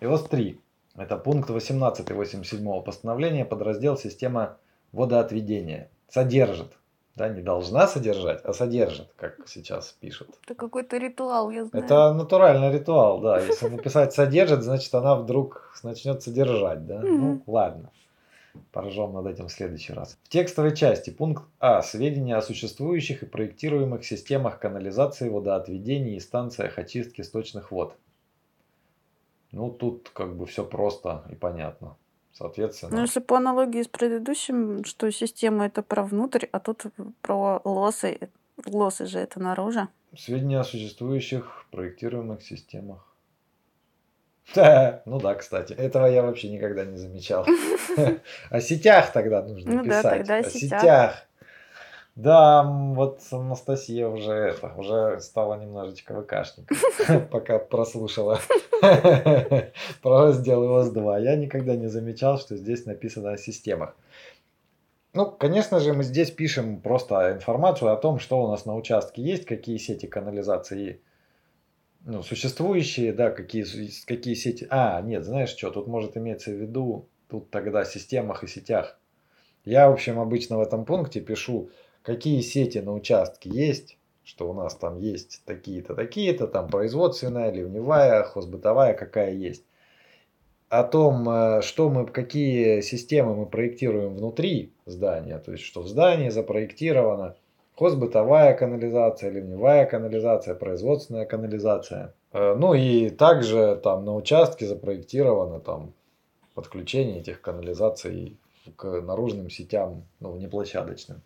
И вот три. Это пункт 18 87 постановления, подраздел система водоотведения. Содержит. Да, не должна содержать, а содержит, как сейчас пишут. Это какой-то ритуал, я знаю. Это натуральный ритуал, да. Если написать содержит, значит она вдруг начнет содержать, да. Ну, ладно. Поржем над этим в следующий раз. В текстовой части пункт А. Сведения о существующих и проектируемых системах канализации, водоотведения и станциях очистки сточных вод. Ну, тут как бы все просто и понятно. Соответственно. Ну, если по аналогии с предыдущим, что система это про внутрь, а тут про лосы. Лосы же это наружу. Сведения о существующих проектируемых системах. Да, ну да, кстати. Этого я вообще никогда не замечал. О сетях тогда нужно ну писать. Да, тогда о сетях. Да, вот Анастасия уже это, уже стала немножечко ВКшником, пока прослушала про раздел ИОС-2. Я никогда не замечал, что здесь написано о системах. Ну, конечно же, мы здесь пишем просто информацию о том, что у нас на участке есть, какие сети канализации ну, существующие, да, какие, какие сети. А, нет, знаешь что, тут может иметься в виду, тут тогда системах и сетях. Я, в общем, обычно в этом пункте пишу какие сети на участке есть, что у нас там есть такие-то, такие-то, там производственная, ливневая, хозбытовая, какая есть. О том, э, что мы, какие системы мы проектируем внутри здания, то есть что в здании запроектировано, хозбытовая канализация, ливневая канализация, производственная канализация. Э, ну и также там на участке запроектировано там подключение этих канализаций к наружным сетям, ну, неплощадочным.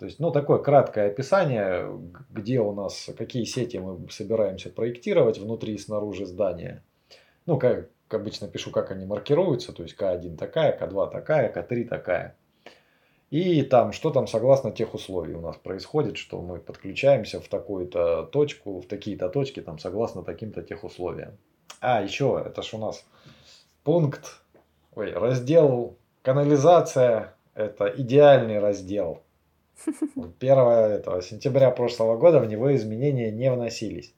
То есть, ну, такое краткое описание, где у нас, какие сети мы собираемся проектировать внутри и снаружи здания. Ну, как обычно пишу, как они маркируются, то есть К1 такая, К2 такая, К3 такая. И там, что там согласно тех условий у нас происходит, что мы подключаемся в такую-то точку, в такие-то точки, там согласно таким-то тех условиям. А, еще, это ж у нас пункт, ой, раздел канализация, это идеальный раздел. 1 этого, сентября прошлого года в него изменения не вносились.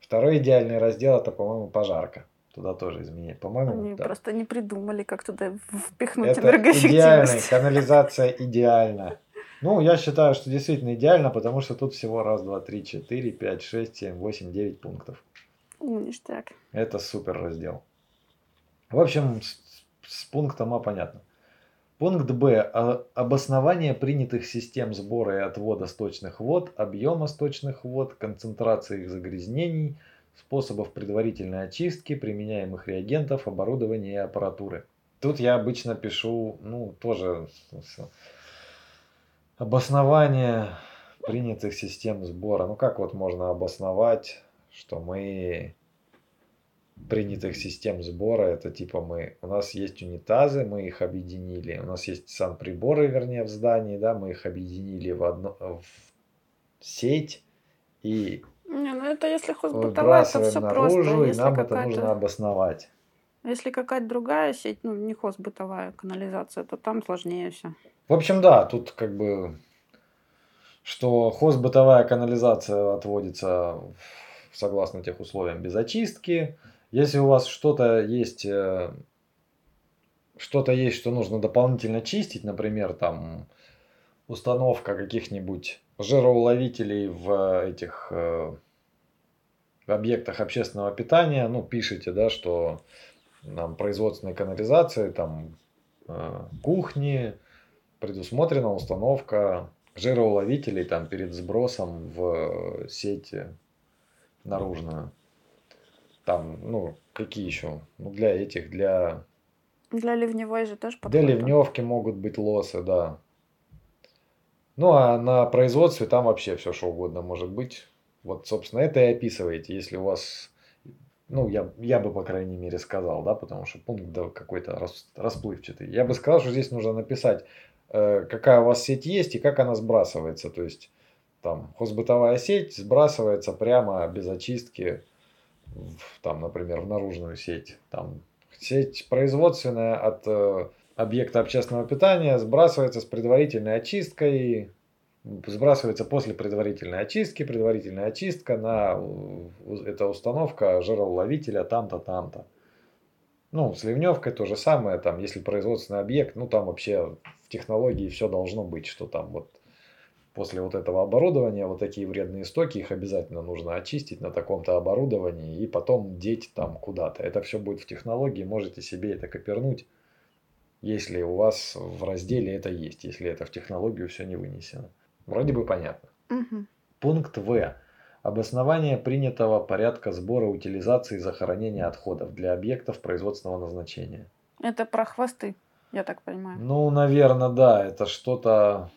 Второй идеальный раздел это, по-моему, пожарка. Туда тоже изменения. По-моему, Они да. просто не придумали, как туда впихнуть это идеальная, канализация идеальна. Ну, я считаю, что действительно идеально, потому что тут всего раз, два, три, четыре, пять, шесть, семь, восемь, девять пунктов. Ништяк. Это супер раздел. В общем, с, с пунктом А понятно. Пункт Б. Обоснование принятых систем сбора и отвода сточных вод, объема сточных вод, концентрации их загрязнений, способов предварительной очистки, применяемых реагентов, оборудования и аппаратуры. Тут я обычно пишу, ну, тоже обоснование принятых систем сбора. Ну, как вот можно обосновать, что мы принятых систем сбора. Это типа мы, у нас есть унитазы, мы их объединили. У нас есть санприборы, вернее, в здании, да, мы их объединили в одну в сеть и не, ну это если хозбытовая, это все наружу, просто. Если и нам это нужно обосновать. Если какая-то другая сеть, ну не хозбытовая канализация, то там сложнее все. В общем, да, тут как бы что хозбытовая канализация отводится согласно тех условиям без очистки, если у вас что-то есть, э, что-то есть, что нужно дополнительно чистить, например, там установка каких-нибудь жироуловителей в этих э, в объектах общественного питания, ну, пишите, да, что нам производственной канализации, там, э, кухни, предусмотрена установка жироуловителей там перед сбросом в сеть наружную. Там, ну, какие еще? Ну, для этих, для... Для ливневой же тоже подходит. Для ливневки могут быть лосы, да. Ну, а на производстве там вообще все что угодно может быть. Вот, собственно, это и описываете, если у вас... Ну, я, я бы, по крайней мере, сказал, да, потому что пункт да, какой-то рас, расплывчатый. Я бы сказал, что здесь нужно написать, э, какая у вас сеть есть и как она сбрасывается. То есть, там, хозбытовая сеть сбрасывается прямо без очистки в, там, например, в наружную сеть. Там сеть производственная от э, объекта общественного питания сбрасывается с предварительной очисткой, сбрасывается после предварительной очистки, предварительная очистка на эта установка жироуловителя там-то, там-то. Ну, с ливневкой то же самое, там, если производственный объект, ну, там вообще в технологии все должно быть, что там вот после вот этого оборудования вот такие вредные стоки, их обязательно нужно очистить на таком-то оборудовании и потом деть там куда-то. Это все будет в технологии, можете себе это копернуть, если у вас в разделе это есть, если это в технологию все не вынесено. Вроде бы понятно. Угу. Пункт В. Обоснование принятого порядка сбора, утилизации и захоронения отходов для объектов производственного назначения. Это про хвосты, я так понимаю. Ну, наверное, да. Это что-то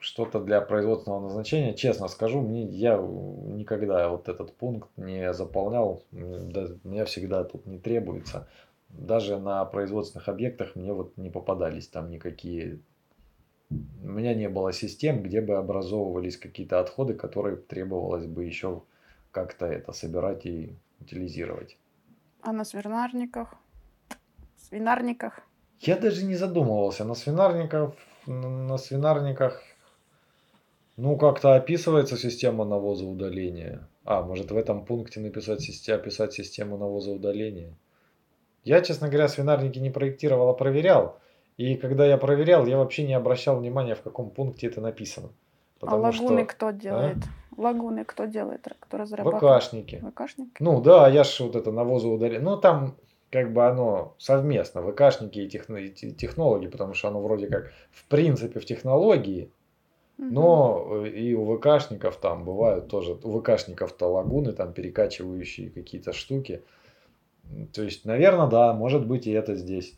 что-то для производственного назначения. Честно скажу, мне я никогда вот этот пункт не заполнял. Да, мне всегда тут не требуется. Даже на производственных объектах мне вот не попадались там никакие у меня не было систем, где бы образовывались какие-то отходы, которые требовалось бы еще как-то это собирать и утилизировать. А на свинарниках? Свинарниках? Я даже не задумывался. На свинарниках, на свинарниках ну, как-то описывается система навоза удаления. А, может в этом пункте написать, описать систему навоза удаления. Я, честно говоря, свинарники не проектировал, а проверял. И когда я проверял, я вообще не обращал внимания, в каком пункте это написано. а лагуны что... кто делает? А? Лагуны кто делает? Кто разрабатывает? ВКшники. ВКшники? Ну да, я же вот это навозоудаление. Ну там как бы оно совместно, ВКшники и, техно... и технологи, потому что оно вроде как в принципе в технологии, но э, и у ВКшников там бывают тоже, у ВКшников-то лагуны, там перекачивающие какие-то штуки. То есть, наверное, да, может быть и это здесь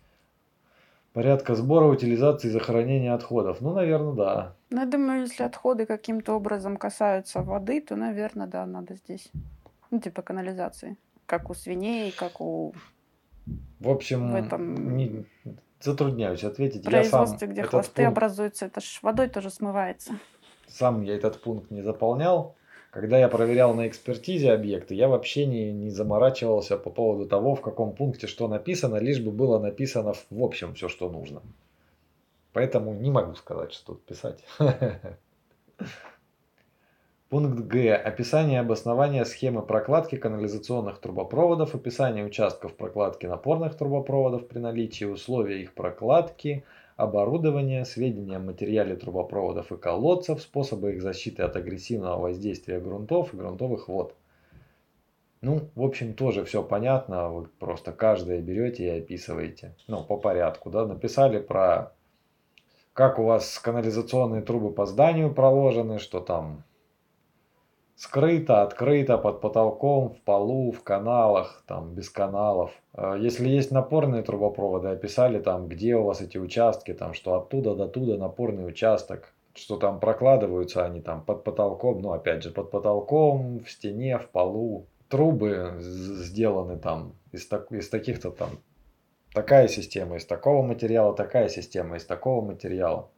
порядка сбора, утилизации и захоронения отходов. Ну, наверное, да. Ну, я думаю, если отходы каким-то образом касаются воды, то, наверное, да, надо здесь. Ну, типа канализации. Как у свиней, как у... В общем, в этом... не... затрудняюсь ответить. Производстве, где хвосты пункт... образуются, это ж водой тоже смывается. Сам я этот пункт не заполнял. Когда я проверял на экспертизе объекты, я вообще не, не заморачивался по поводу того, в каком пункте что написано, лишь бы было написано в общем все, что нужно. Поэтому не могу сказать, что тут писать. Пункт Г. Описание обоснования схемы прокладки канализационных трубопроводов, описание участков прокладки напорных трубопроводов при наличии условий их прокладки – оборудование, сведения о материале трубопроводов и колодцев, способы их защиты от агрессивного воздействия грунтов и грунтовых вод. Ну, в общем, тоже все понятно, вы просто каждое берете и описываете. Ну, по порядку, да, написали про как у вас канализационные трубы по зданию проложены, что там скрыто, открыто, под потолком, в полу, в каналах, там, без каналов. А если есть напорные трубопроводы, описали там, где у вас эти участки, там, что оттуда до туда напорный участок, что там прокладываются они там под потолком, ну, опять же, под потолком, в стене, в полу. Трубы сделаны там из, так, из таких-то там, такая система, из такого материала, такая система, из такого материала.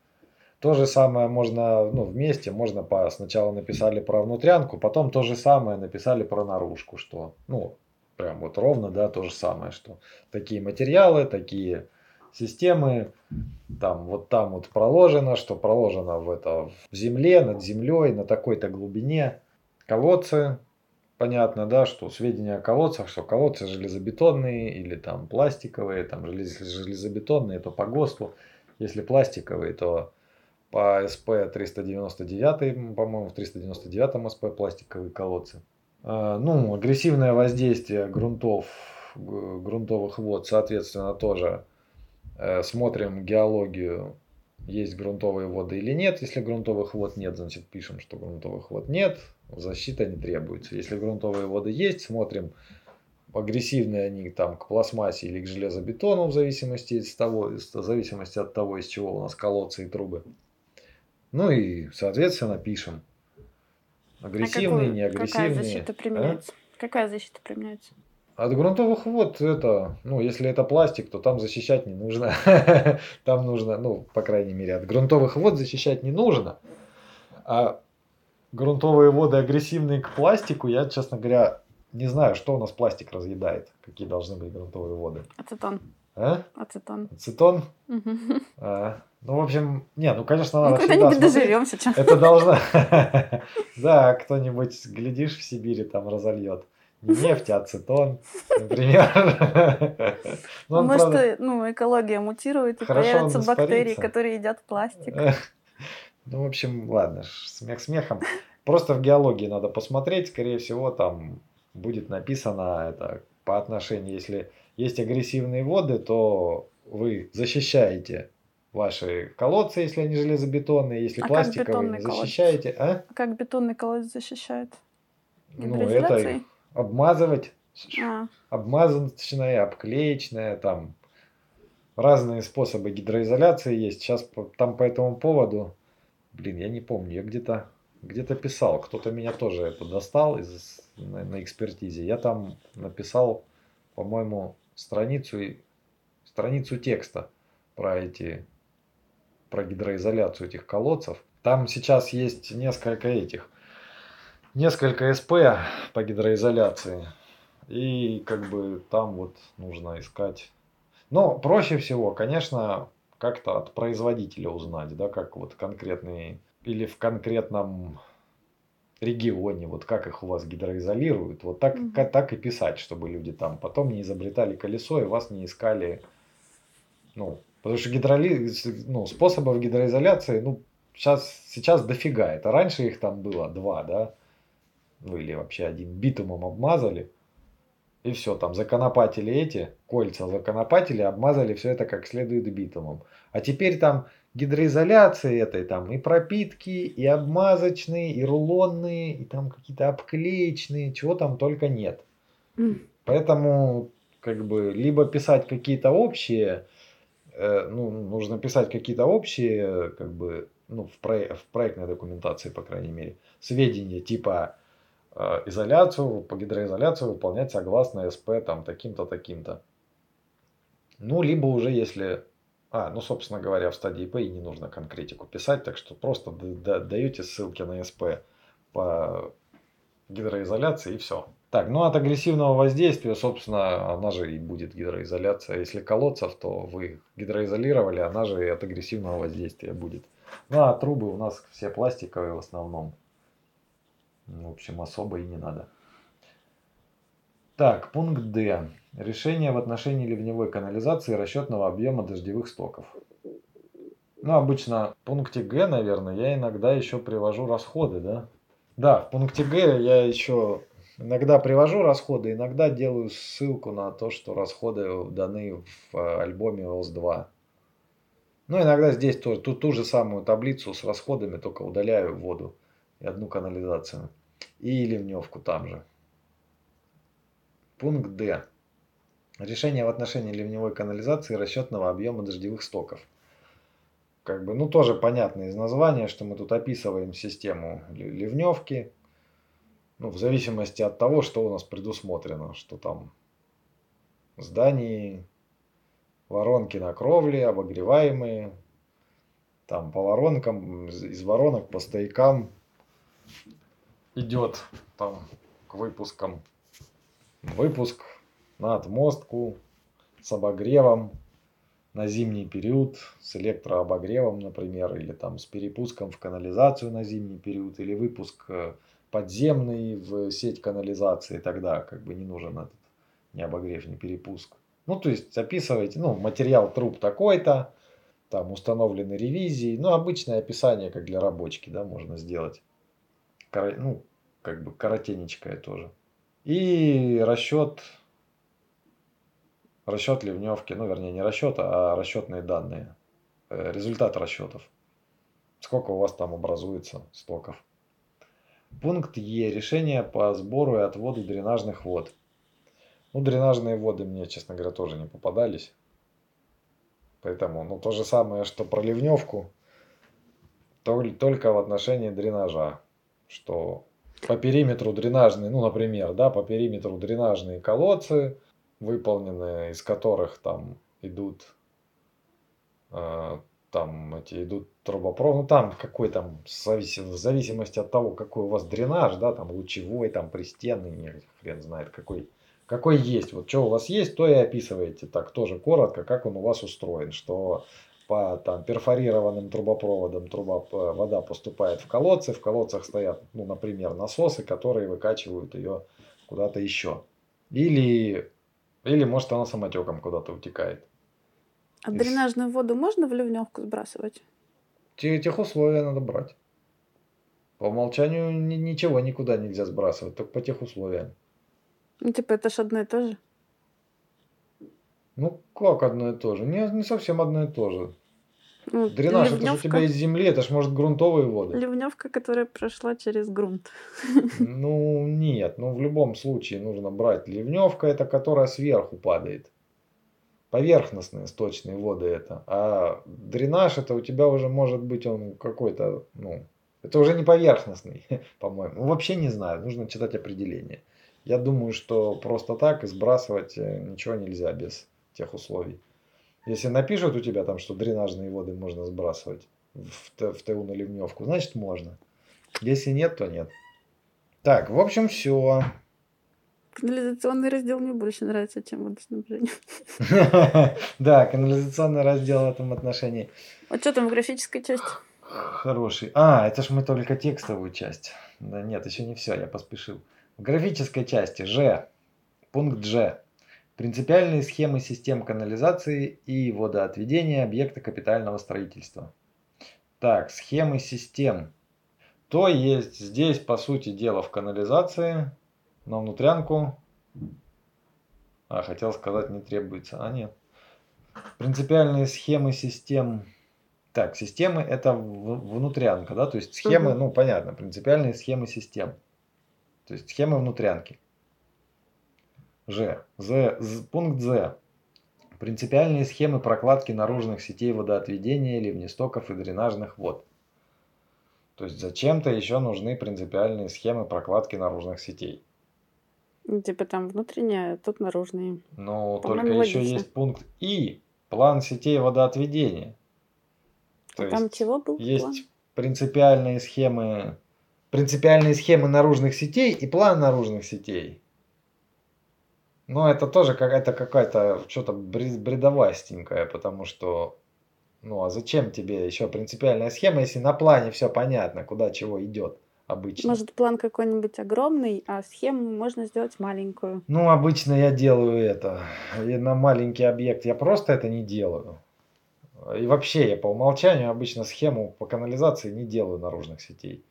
То же самое можно, ну, вместе, можно по, сначала написали про внутрянку, потом то же самое написали про наружку, что, ну, прям вот ровно, да, то же самое, что такие материалы, такие системы, там, вот там вот проложено, что проложено в это, в земле, над землей, на такой-то глубине, колодцы, понятно, да, что сведения о колодцах, что колодцы железобетонные или там пластиковые, там железобетонные, то по ГОСТу, если пластиковые, то по СП 399, по-моему, в 399 СП пластиковые колодцы. А, ну, агрессивное воздействие грунтов, грунтовых вод, соответственно, тоже э, смотрим геологию, есть грунтовые воды или нет. Если грунтовых вод нет, значит пишем, что грунтовых вод нет, защита не требуется. Если грунтовые воды есть, смотрим, агрессивные они там к пластмассе или к железобетону в зависимости, от того, в зависимости от того, из чего у нас колодцы и трубы. Ну и, соответственно, пишем. Агрессивные, а неагрессивные. Какая защита применяется? А? Какая защита применяется? От грунтовых вод это, ну, если это пластик, то там защищать не нужно. там нужно, ну, по крайней мере, от грунтовых вод защищать не нужно. А грунтовые воды агрессивные к пластику, я, честно говоря, не знаю, что у нас пластик разъедает, какие должны быть грунтовые воды. Ацетон. А? Ацетон. Ацетон? А, ну, в общем, не, ну, конечно, надо ну, когда-нибудь доживемся. Чем. Это должно... Да, кто-нибудь, глядишь, в Сибири там разольет. Не нефть, а ацетон, например. Ну, Может, ну, экология мутирует и появятся бактерии, которые едят пластик. Ну, в общем, ладно, смех смехом. Просто в геологии надо посмотреть, скорее всего, там будет написано это по отношению, если есть агрессивные воды, то вы защищаете ваши колодцы, если они железобетонные, если а пластиковые, не защищаете. А? а как бетонный колодец защищает? Ну, это обмазывать, а. обмазаночная, обклеечная, там разные способы гидроизоляции есть. Сейчас там по этому поводу, блин, я не помню, я где-то где-то писал, кто-то меня тоже это достал из, на, на экспертизе. Я там написал, по-моему, страницу, страницу текста про эти про гидроизоляцию этих колодцев. Там сейчас есть несколько этих, несколько СП по гидроизоляции. И как бы там вот нужно искать. Но проще всего, конечно, как-то от производителя узнать, да, как вот конкретный или в конкретном регионе, вот как их у вас гидроизолируют, вот так, угу. так и писать, чтобы люди там потом не изобретали колесо и вас не искали, ну, потому что гидроли, ну, способов гидроизоляции, ну, сейчас, сейчас дофига, это раньше их там было два, да, ну или вообще один, битумом обмазали, и все, там законопатили эти, кольца законопатили, обмазали все это как следует битумом. А теперь там гидроизоляции этой там и пропитки, и обмазочные, и рулонные, и там какие-то обклеечные, чего там только нет. Поэтому как бы либо писать какие-то общие, ну, нужно писать какие-то общие, как бы, ну, в, про, в проектной документации, по крайней мере, сведения типа э, изоляцию, по гидроизоляции выполнять согласно СП там таким-то, таким-то. Ну, либо уже если а, ну, собственно говоря, в стадии П и не нужно конкретику писать, так что просто даете ссылки на СП по гидроизоляции и все. Так, ну от агрессивного воздействия, собственно, она же и будет гидроизоляция. Если колодцев, то вы гидроизолировали, она же и от агрессивного воздействия будет. Ну а трубы у нас все пластиковые в основном. В общем, особо и не надо. Так, пункт Д. Решение в отношении ливневой канализации расчетного объема дождевых стоков. Ну, обычно в пункте Г, наверное, я иногда еще привожу расходы, да? Да, в пункте Г я еще иногда привожу расходы, иногда делаю ссылку на то, что расходы даны в э, альбоме ОС-2. Ну, иногда здесь тоже, тут ту же самую таблицу с расходами, только удаляю воду и одну канализацию. И ливневку там же. Пункт Д. Решение в отношении ливневой канализации расчетного объема дождевых стоков. Как бы, ну, тоже понятно из названия, что мы тут описываем систему ливневки. Ну, в зависимости от того, что у нас предусмотрено, что там здании, воронки на кровле, обогреваемые, там по воронкам, из воронок по стоякам идет там к выпускам. Выпуск на отмостку с обогревом на зимний период, с электрообогревом, например, или там с перепуском в канализацию на зимний период, или выпуск э, подземный в сеть канализации, тогда как бы не нужен этот ни обогрев, ни перепуск. Ну, то есть описывайте, ну, материал труб такой-то, там установлены ревизии, ну, обычное описание, как для рабочки, да, можно сделать. Кор... Ну, как бы коротенечкое тоже. И расчет, расчет ливневки, ну вернее не расчет, а расчетные данные, э, результат расчетов. Сколько у вас там образуется стоков. Пункт Е. Решение по сбору и отводу дренажных вод. Ну, дренажные воды мне, честно говоря, тоже не попадались. Поэтому, ну, то же самое, что про ливневку, только в отношении дренажа. Что по периметру дренажные, ну, например, да, по периметру дренажные колодцы, выполненные, из которых там идут, э, там эти идут трубопровод, ну, там какой там, в зависимости от того, какой у вас дренаж, да, там лучевой, там пристенный, хрен знает какой, какой есть. Вот что у вас есть, то и описываете так тоже коротко, как он у вас устроен, что по там, перфорированным трубопроводам труба, вода поступает в колодцы. В колодцах стоят, ну, например, насосы, которые выкачивают ее куда-то еще. Или, или может она самотеком куда-то утекает. А Из... дренажную воду можно в ливневку сбрасывать? Тех условия надо брать. По умолчанию ничего никуда нельзя сбрасывать, только по тех условиям. Ну, типа, это ж одно и то же. Ну, как одно и то же? Не, не совсем одно и то же. Ну, Дренаж, ливневка... это же у тебя из земли, это ж может грунтовые воды. Ливневка, которая прошла через грунт. Ну, нет, ну в любом случае нужно брать. Ливневка это которая сверху падает. Поверхностные сточные воды это. А дренаж это у тебя уже может быть он какой-то, ну, это уже не поверхностный, по-моему. Вообще не знаю, нужно читать определение. Я думаю, что просто так сбрасывать э, ничего нельзя без тех условий. Если напишут у тебя там, что дренажные воды можно сбрасывать в, в ТУ на ливневку, значит можно. Если нет, то нет. Так, в общем, все. Канализационный раздел мне больше нравится, чем водоснабжение. Да, канализационный раздел в этом отношении. А что там в графической части? Хороший. А, это ж мы только текстовую часть. Да нет, еще не все, я поспешил. В графической части Ж. Пункт Ж. Принципиальные схемы систем канализации и водоотведения объекта капитального строительства. Так, схемы систем. То есть здесь, по сути дела, в канализации на внутрянку... А, хотел сказать, не требуется. А, нет. Принципиальные схемы систем... Так, системы это внутрянка, да, то есть схемы, угу. ну, понятно, принципиальные схемы систем. То есть схемы внутрянки. Ж. З. З. Пункт З. Принципиальные схемы прокладки наружных сетей водоотведения, ливнестоков и дренажных вод. То есть зачем-то еще нужны принципиальные схемы прокладки наружных сетей. Ну, типа там внутренние, а тут наружные. Ну, только логично. еще есть пункт И. План сетей водоотведения. То а есть там чего был? Есть план? принципиальные схемы, принципиальные схемы наружных сетей и план наружных сетей. Но это тоже какая-то какая-то что-то бредовастенькое, потому что, ну а зачем тебе еще принципиальная схема, если на плане все понятно, куда чего идет обычно? Может план какой-нибудь огромный, а схему можно сделать маленькую? Ну обычно я делаю это. И на маленький объект я просто это не делаю. И вообще я по умолчанию обычно схему по канализации не делаю наружных сетей.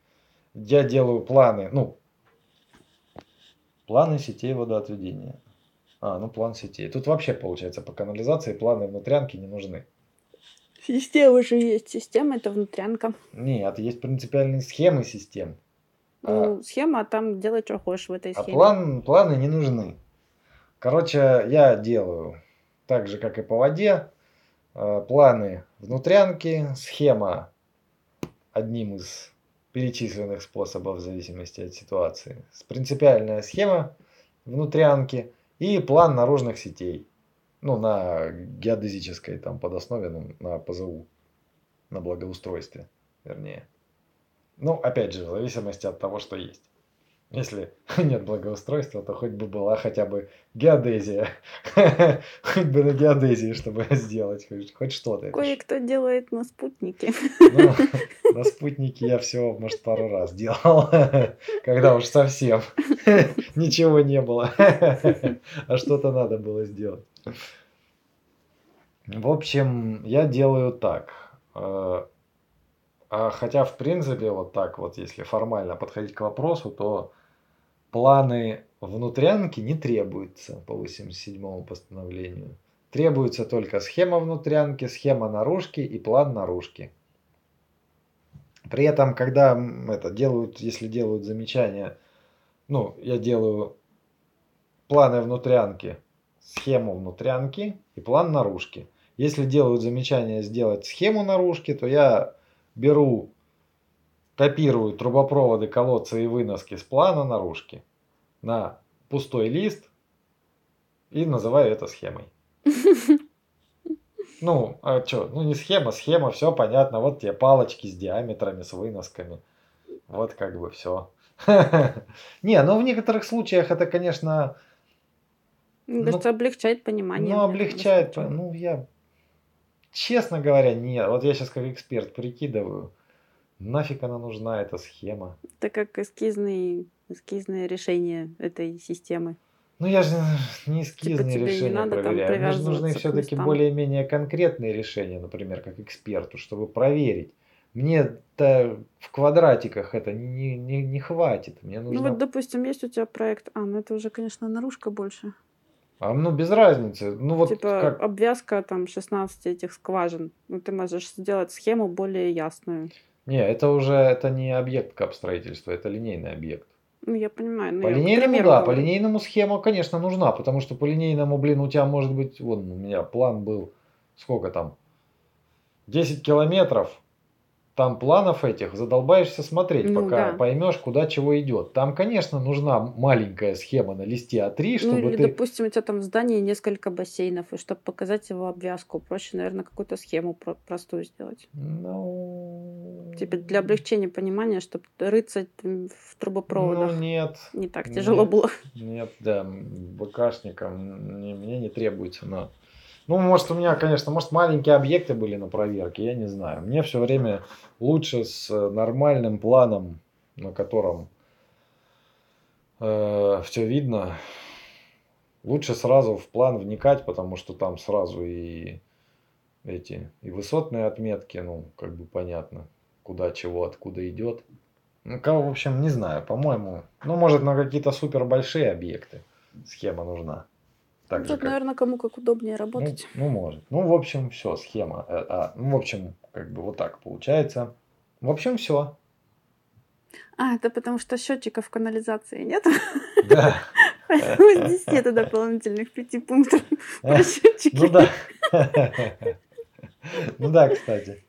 Я делаю планы, ну, планы сетей водоотведения. А, ну план сетей. Тут вообще получается по канализации планы внутрянки не нужны. Система же есть. Система это внутрянка. Нет, есть принципиальные схемы систем. Ну, а, схема, а там делай, что хочешь в этой а схеме. А план, планы не нужны. Короче, я делаю так же, как и по воде. Э, планы внутрянки, схема одним из перечисленных способов в зависимости от ситуации. Принципиальная схема внутрянки – и план наружных сетей. Ну, на геодезической там подоснове, ну, на ПЗУ, на благоустройстве, вернее. Ну, опять же, в зависимости от того, что есть. Если нет благоустройства, то хоть бы была хотя бы геодезия. Хоть бы на геодезии, чтобы сделать хоть что-то. Кое-кто делает на спутнике. Ну, на спутнике я все, может, пару раз делал. Когда уж совсем ничего не было. А что-то надо было сделать. В общем, я делаю так. А хотя, в принципе, вот так вот, если формально подходить к вопросу, то планы внутрянки не требуются по 87 постановлению. Требуется только схема внутрянки, схема наружки и план наружки. При этом, когда это делают, если делают замечания, ну, я делаю планы внутрянки, схему внутрянки и план наружки. Если делают замечание сделать схему наружки, то я беру копирую трубопроводы, колодцы и выноски с плана наружки на пустой лист и называю это схемой. Ну, а что? Ну, не схема, схема, все понятно. Вот тебе палочки с диаметрами, с выносками. Вот как бы все. Не, ну в некоторых случаях это, конечно... Мне кажется, облегчает понимание. Ну, облегчает. Ну, я... Честно говоря, нет. Вот я сейчас как эксперт прикидываю. Нафиг она нужна, эта схема? Это как эскизный эскизное решение этой системы. Ну, я же не эскизные типа решения не надо проверяю. Мне же нужны все-таки более-менее конкретные решения, например, как эксперту, чтобы проверить. Мне-то в квадратиках это не, не, не хватит. Мне нужно... Ну вот, допустим, есть у тебя проект, а, ну это уже, конечно, наружка больше. А, ну, без разницы. Ну, вот типа как... обвязка там 16 этих скважин. Ну, ты можешь сделать схему более ясную. Не, это уже это не объект капстроительства, это линейный объект. Ну, я понимаю. По линейному, да, говорю. по линейному схема, конечно, нужна, потому что по линейному, блин, у тебя может быть, вот у меня план был, сколько там, 10 километров, там планов этих задолбаешься смотреть, ну, пока да. поймешь, куда чего идет. Там, конечно, нужна маленькая схема на листе А3, чтобы ну, или, ты... допустим, у тебя там в здании несколько бассейнов, и чтобы показать его обвязку, проще, наверное, какую-то схему про- простую сделать. Ну... Типа для облегчения понимания, чтобы рыться в трубопроводах. Ну, нет. Не так тяжело нет, было. Нет, да, БКшникам мне не требуется, но... Ну, может, у меня, конечно, может, маленькие объекты были на проверке, я не знаю. Мне все время лучше с э, нормальным планом, на котором э, все видно. Лучше сразу в план вникать, потому что там сразу и эти и высотные отметки, ну, как бы понятно, куда чего, откуда идет. Ну, кого, в общем, не знаю, по-моему. Ну, может, на какие-то супер большие объекты схема нужна. Так Тут, же, как... наверное, кому как удобнее работать. Ну, ну, может. Ну, в общем, все, схема. Э, а, ну, в общем, как бы вот так получается. В общем, все. А, это потому что счетчиков канализации нет? Да. Здесь нет дополнительных пяти пунктов про счетчики. Ну да. Ну да, кстати.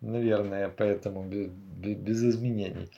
Наверное, поэтому без изменений.